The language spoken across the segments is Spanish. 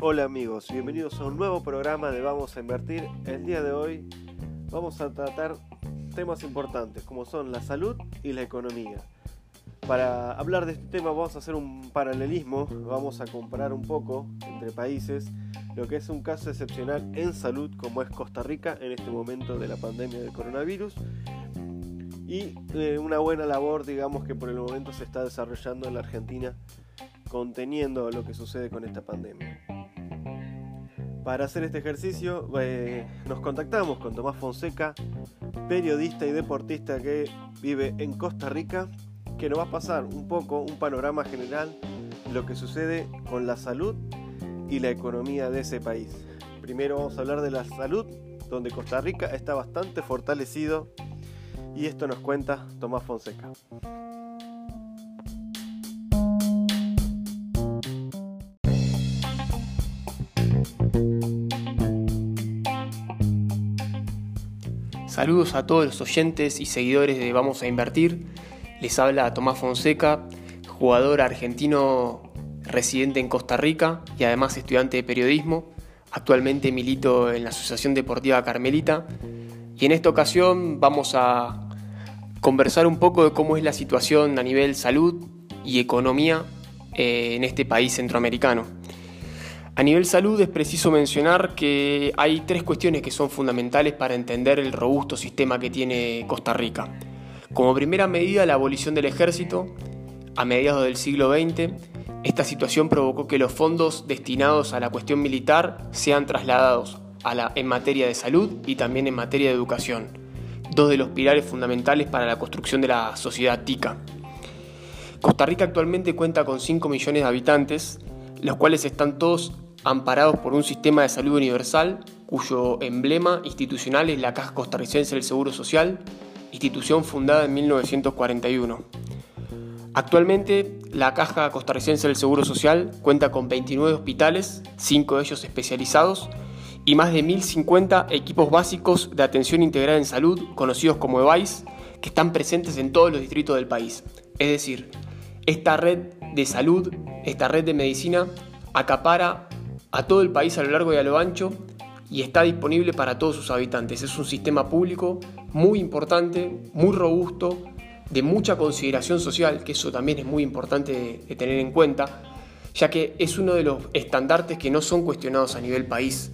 Hola amigos, bienvenidos a un nuevo programa de Vamos a Invertir. El día de hoy vamos a tratar temas importantes como son la salud y la economía. Para hablar de este tema vamos a hacer un paralelismo, vamos a comparar un poco entre países lo que es un caso excepcional en salud como es Costa Rica en este momento de la pandemia del coronavirus y eh, una buena labor digamos que por el momento se está desarrollando en la Argentina conteniendo lo que sucede con esta pandemia. Para hacer este ejercicio eh, nos contactamos con Tomás Fonseca, periodista y deportista que vive en Costa Rica que nos va a pasar un poco un panorama general de lo que sucede con la salud y la economía de ese país. Primero vamos a hablar de la salud, donde Costa Rica está bastante fortalecido y esto nos cuenta Tomás Fonseca. Saludos a todos los oyentes y seguidores de Vamos a Invertir. Les habla Tomás Fonseca, jugador argentino residente en Costa Rica y además estudiante de periodismo. Actualmente milito en la Asociación Deportiva Carmelita y en esta ocasión vamos a conversar un poco de cómo es la situación a nivel salud y economía eh, en este país centroamericano. A nivel salud es preciso mencionar que hay tres cuestiones que son fundamentales para entender el robusto sistema que tiene Costa Rica. Como primera medida, la abolición del ejército a mediados del siglo XX. Esta situación provocó que los fondos destinados a la cuestión militar sean trasladados a la, en materia de salud y también en materia de educación, dos de los pilares fundamentales para la construcción de la sociedad tica. Costa Rica actualmente cuenta con 5 millones de habitantes, los cuales están todos amparados por un sistema de salud universal cuyo emblema institucional es la Caja Costarricense del Seguro Social, institución fundada en 1941. Actualmente, la Caja Costarricense del Seguro Social cuenta con 29 hospitales, 5 de ellos especializados, y más de 1.050 equipos básicos de atención integrada en salud, conocidos como EVAIS, que están presentes en todos los distritos del país. Es decir, esta red de salud, esta red de medicina, acapara a todo el país a lo largo y a lo ancho y está disponible para todos sus habitantes. Es un sistema público muy importante, muy robusto, de mucha consideración social, que eso también es muy importante de, tener en cuenta, ya que es uno de los estandartes que no son cuestionados a nivel país.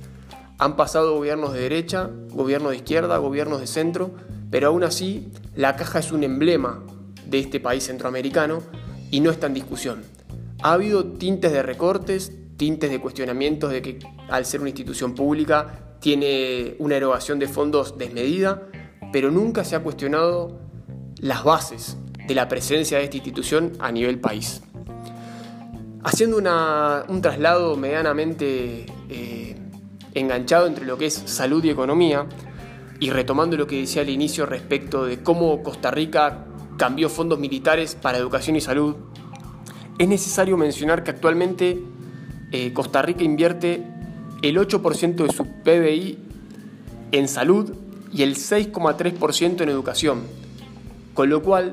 Han pasado gobiernos de derecha, gobiernos de izquierda, gobiernos de centro, pero aún así la caja es un emblema de este país centroamericano y no está en discusión. Ha habido tintes de recortes, tintes de cuestionamientos de que al ser una institución pública tiene una erogación de fondos desmedida, pero nunca se ha cuestionado las bases de la presencia de esta institución a nivel país. Haciendo un traslado medianamente eh, enganchado entre lo que es salud y economía, y retomando lo que decía al inicio respecto de cómo Costa Rica cambió fondos militares para educación y salud, es necesario mencionar que actualmente eh, Costa Rica invierte el 8% de su PBI en salud y el 6,3% en educación, con lo cual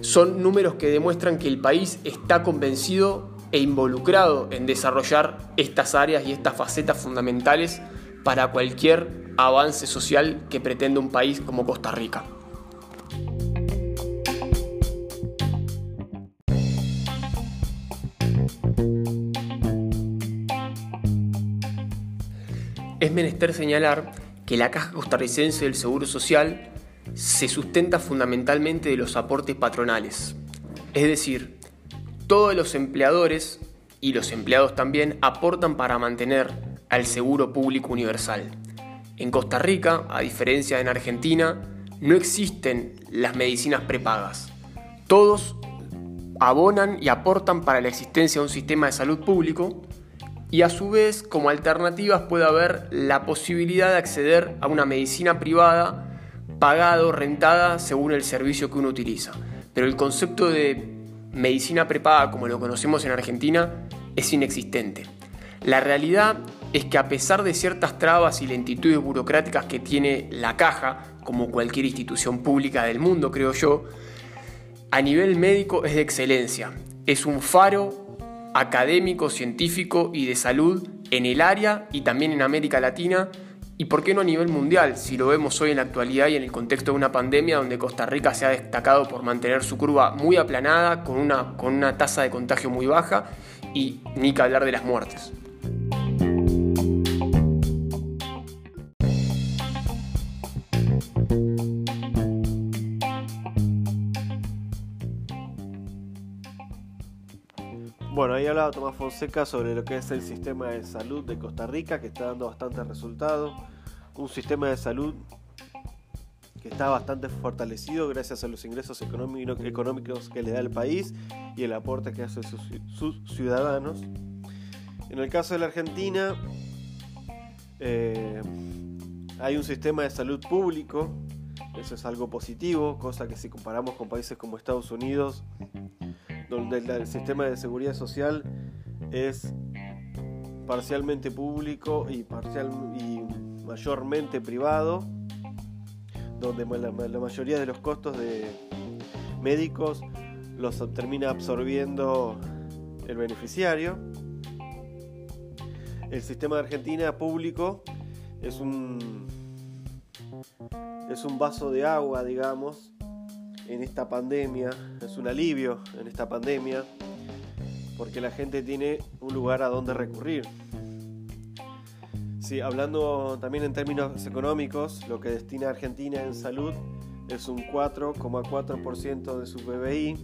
son números que demuestran que el país está convencido e involucrado en desarrollar estas áreas y estas facetas fundamentales para cualquier avance social que pretenda un país como Costa Rica. Es menester señalar que la Caja Costarricense del Seguro Social se sustenta fundamentalmente de los aportes patronales. Es decir, todos los empleadores y los empleados también aportan para mantener al seguro público universal. En Costa Rica, a diferencia de en Argentina, no existen las medicinas prepagas. Todos abonan y aportan para la existencia de un sistema de salud público y a su vez como alternativas puede haber la posibilidad de acceder a una medicina privada pagado, rentada según el servicio que uno utiliza. Pero el concepto de medicina prepaga como lo conocemos en Argentina es inexistente. La realidad es que a pesar de ciertas trabas y lentitudes burocráticas que tiene la caja, como cualquier institución pública del mundo creo yo, a nivel médico es de excelencia. Es un faro académico, científico y de salud en el área y también en América Latina y por qué no a nivel mundial, si lo vemos hoy en la actualidad y en el contexto de una pandemia donde Costa Rica se ha destacado por mantener su curva muy aplanada, con una, con una tasa de contagio muy baja y ni que hablar de las muertes. Ahí hablaba Tomás Fonseca sobre lo que es el sistema de salud de Costa Rica, que está dando bastantes resultados. Un sistema de salud que está bastante fortalecido gracias a los ingresos económicos que le da el país y el aporte que hace sus, sus ciudadanos. En el caso de la Argentina, eh, hay un sistema de salud público, eso es algo positivo, cosa que si comparamos con países como Estados Unidos, donde el sistema de seguridad social es parcialmente público y, parcial, y mayormente privado, donde la, mayoría de los costos de médicos los termina absorbiendo el beneficiario. El sistema de Argentina público es un es un vaso de agua, digamos, en esta pandemia, es un alivio en esta pandemia, porque la gente tiene un lugar a donde recurrir. Sí, hablando también en términos económicos, lo que destina Argentina en salud es un 4,4% de su PBI,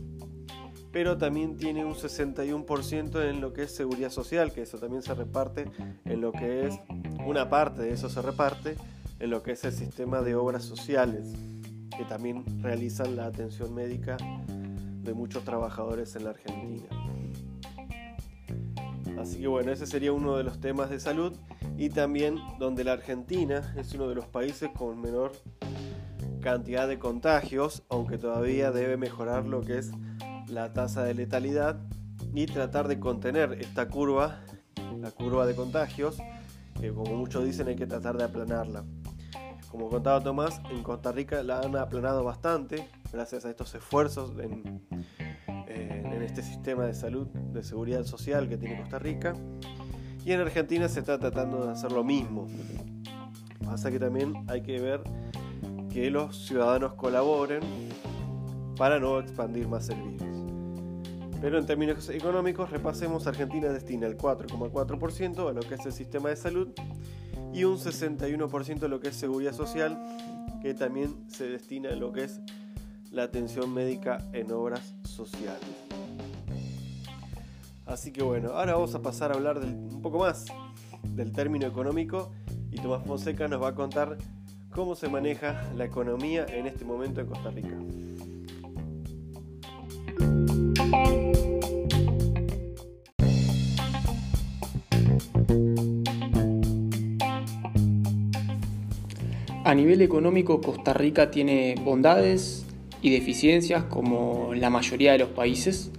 pero también tiene un 61% en lo que es seguridad social, que eso también se reparte en lo que es, una parte de eso se reparte en lo que es el sistema de obras sociales que también realizan la atención médica de muchos trabajadores en la Argentina. Así que bueno, ese sería uno de los temas de salud y también donde la Argentina es uno de los países con menor cantidad de contagios, aunque todavía debe mejorar lo que es la tasa de letalidad y tratar de contener esta curva, la curva de contagios, que como muchos dicen hay que tratar de aplanarla. Como contaba Tomás, en Costa Rica la han aplanado bastante gracias a estos esfuerzos en, este sistema de salud, de seguridad social que tiene Costa Rica. Y en Argentina se está tratando de hacer lo mismo. Pasa que también hay que ver que los ciudadanos colaboren para no expandir más el virus. Pero en términos económicos, repasemos, Argentina destina el 4,4% a lo que es el sistema de salud y un 61% de lo que es seguridad social, que también se destina a lo que es la atención médica en obras sociales. Así que bueno, ahora vamos a pasar a hablar un poco más del término económico y Tomás Fonseca nos va a contar cómo se maneja la economía en este momento en Costa Rica. A nivel económico, Costa Rica tiene bondades y deficiencias como la mayoría de los países.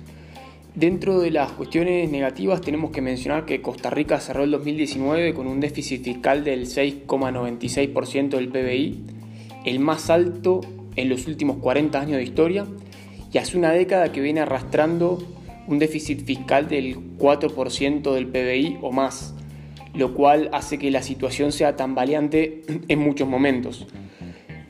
Dentro de las cuestiones negativas tenemos que mencionar que Costa Rica cerró el 2019 con un déficit fiscal del 6,96% del PBI, el más alto en los últimos 40 años de historia, y hace una década que viene arrastrando un déficit fiscal del 4% del PBI o más lo cual hace que la situación sea tan valiente en muchos momentos.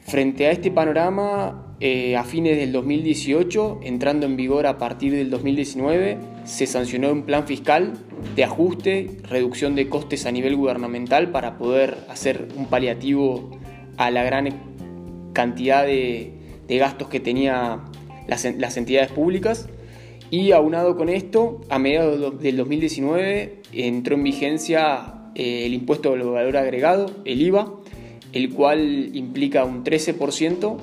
Frente a este panorama, eh, a fines del 2018, entrando en vigor a partir del 2019, se sancionó un plan fiscal de ajuste, reducción de costes a nivel gubernamental para poder hacer un paliativo a la gran cantidad de, gastos que tenían las, las entidades públicas. Y aunado con esto, a mediados del 2019 entró en vigencia eh, el impuesto al valor agregado, el IVA, el cual implica un 13%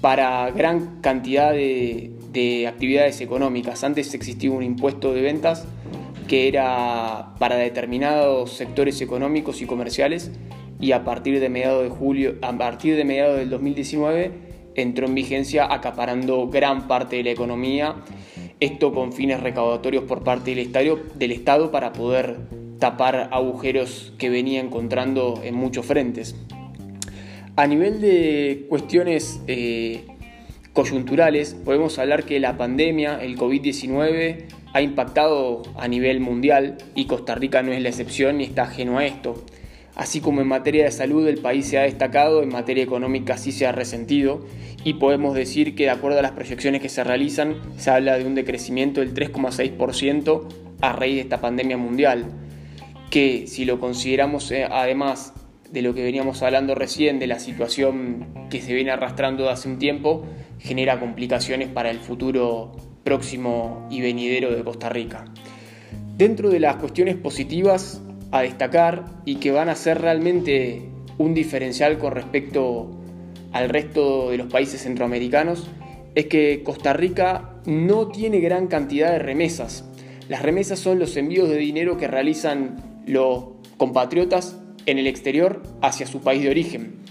para gran cantidad de, actividades económicas. Antes existía un impuesto de ventas que era para determinados sectores económicos y comerciales y a partir de mediados de julio, a partir de mediados del 2019 entró en vigencia acaparando gran parte de la economía, esto con fines recaudatorios por parte del Estado, del Estado para poder tapar agujeros que venía encontrando en muchos frentes. A nivel de cuestiones eh, coyunturales, podemos hablar que la pandemia, el COVID-19, ha impactado a nivel mundial y Costa Rica no es la excepción ni está ajeno a esto. Así como en materia de salud el país se ha destacado, en materia económica sí se ha resentido y podemos decir que de acuerdo a las proyecciones que se realizan se habla de un decrecimiento del 3,6% a raíz de esta pandemia mundial, que si lo consideramos eh, además de lo que veníamos hablando recién, de la situación que se viene arrastrando hace un tiempo, genera complicaciones para el futuro próximo y venidero de Costa Rica. Dentro de las cuestiones positivas a destacar y que van a ser realmente un diferencial con respecto al resto de los países centroamericanos es que Costa Rica no tiene gran cantidad de remesas. Las remesas son los envíos de dinero que realizan los compatriotas en el exterior hacia su país de origen.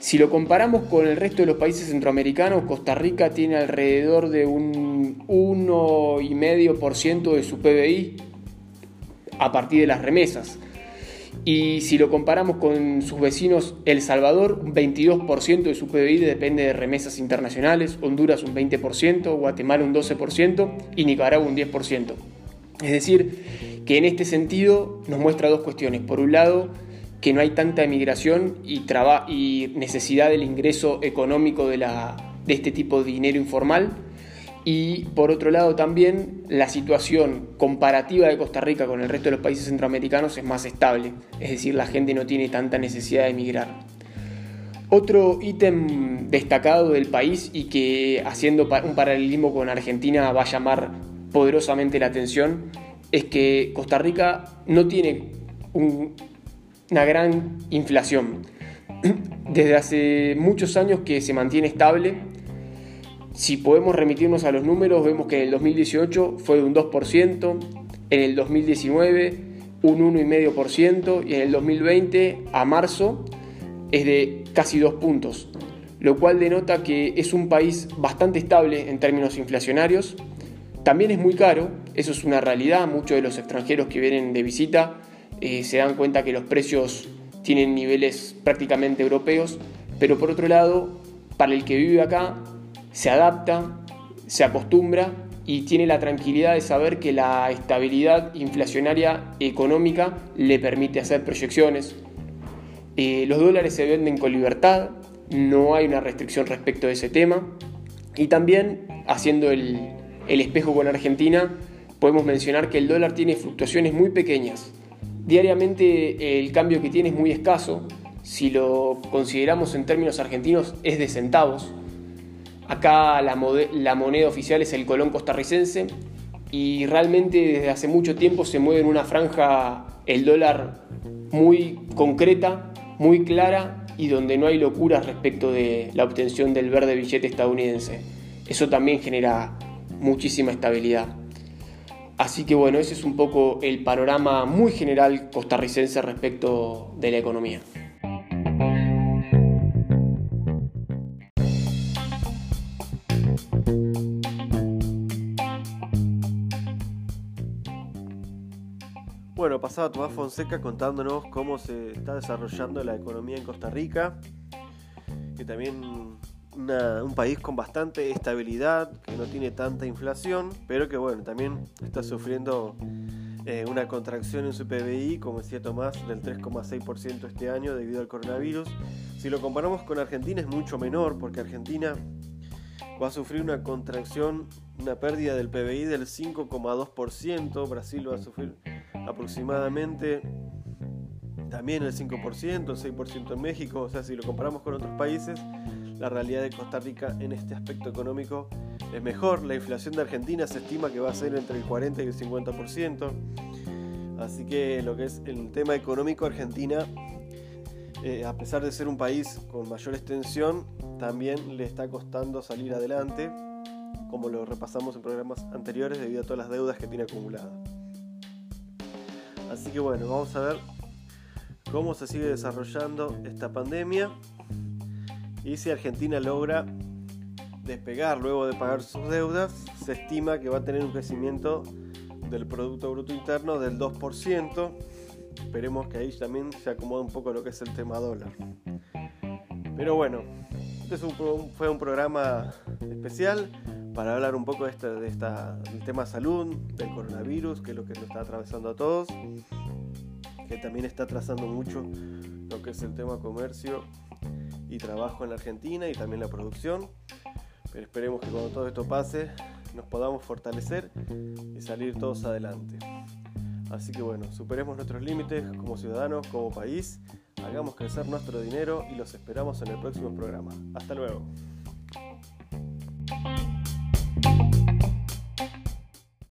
Si lo comparamos con el resto de los países centroamericanos, Costa Rica tiene alrededor de un 1,5% de su PBI a partir de las remesas. Y si lo comparamos con sus vecinos, El Salvador, un 22% de su PBI depende de remesas internacionales, Honduras un 20%, Guatemala un 12% y Nicaragua un 10%. Es decir, que en este sentido nos muestra dos cuestiones. Por un lado, que no hay tanta emigración y, necesidad del ingreso económico de, de este tipo de dinero informal y por otro lado también la situación comparativa de Costa Rica con el resto de los países centroamericanos es más estable, es decir, la gente no tiene tanta necesidad de emigrar. Otro ítem destacado del país y que haciendo un paralelismo con Argentina va a llamar poderosamente la atención es que Costa Rica no tiene una gran inflación. Desde hace muchos años que se mantiene estable, si podemos remitirnos a los números, vemos que en el 2018 fue de un 2%, en el 2019 un 1,5% y en el 2020 a marzo es de casi 2 puntos, lo cual denota que es un país bastante estable en términos inflacionarios. También es muy caro, eso es una realidad, muchos de los extranjeros que vienen de visita eh, se dan cuenta que los precios tienen niveles prácticamente europeos, pero por otro lado, para el que vive acá, se adapta, se acostumbra y tiene la tranquilidad de saber que la estabilidad inflacionaria económica le permite hacer proyecciones. Eh, los dólares se venden con libertad, no hay una restricción respecto de ese tema. Y también, haciendo el, el espejo con Argentina, podemos mencionar que el dólar tiene fluctuaciones muy pequeñas. Diariamente el cambio que tiene es muy escaso. Si lo consideramos en términos argentinos es de centavos. Acá la, moneda oficial es el colón costarricense y realmente desde hace mucho tiempo se mueve en una franja el dólar muy concreta, muy clara y donde no hay locuras respecto de la obtención del verde billete estadounidense. Eso también genera muchísima estabilidad. Así que bueno, ese es un poco el panorama muy general costarricense respecto de la economía. Bueno, pasaba Tomás Fonseca contándonos cómo se está desarrollando la economía en Costa Rica, que también un país con bastante estabilidad, que no tiene tanta inflación, pero que bueno, también está sufriendo eh, una contracción en su PBI, como decía Tomás, del 3,6% este año debido al coronavirus. Si lo comparamos con Argentina es mucho menor, porque Argentina va a sufrir una contracción, una pérdida del PBI del 5,2%, Brasil va a sufrir aproximadamente también el 5%, el 6% en México, o sea, si lo comparamos con otros países, la realidad de Costa Rica en este aspecto económico es mejor. La inflación de Argentina se estima que va a ser entre el 40 y el 50%. Así que lo que es el tema económico, Argentina, eh, a pesar de ser un país con mayor extensión, también le está costando salir adelante, como lo repasamos en programas anteriores, debido a todas las deudas que tiene acumuladas. Así que bueno, vamos a ver cómo se sigue desarrollando esta pandemia y si Argentina logra despegar luego de pagar sus deudas, se estima que va a tener un crecimiento del Producto Bruto Interno del 2%. Esperemos que ahí también se acomoda un poco lo que es el tema dólar. Pero bueno, Este fue un programa especial para hablar un poco de, este, de esta, del tema salud, del coronavirus, que es lo que nos está atravesando a todos, que también está atrasando mucho lo que es el tema comercio y trabajo en la Argentina y también la producción. Pero esperemos que cuando todo esto pase nos podamos fortalecer y salir todos adelante. Así que bueno, superemos nuestros límites como ciudadanos, como país, hagamos crecer nuestro dinero y los esperamos en el próximo programa. Hasta luego.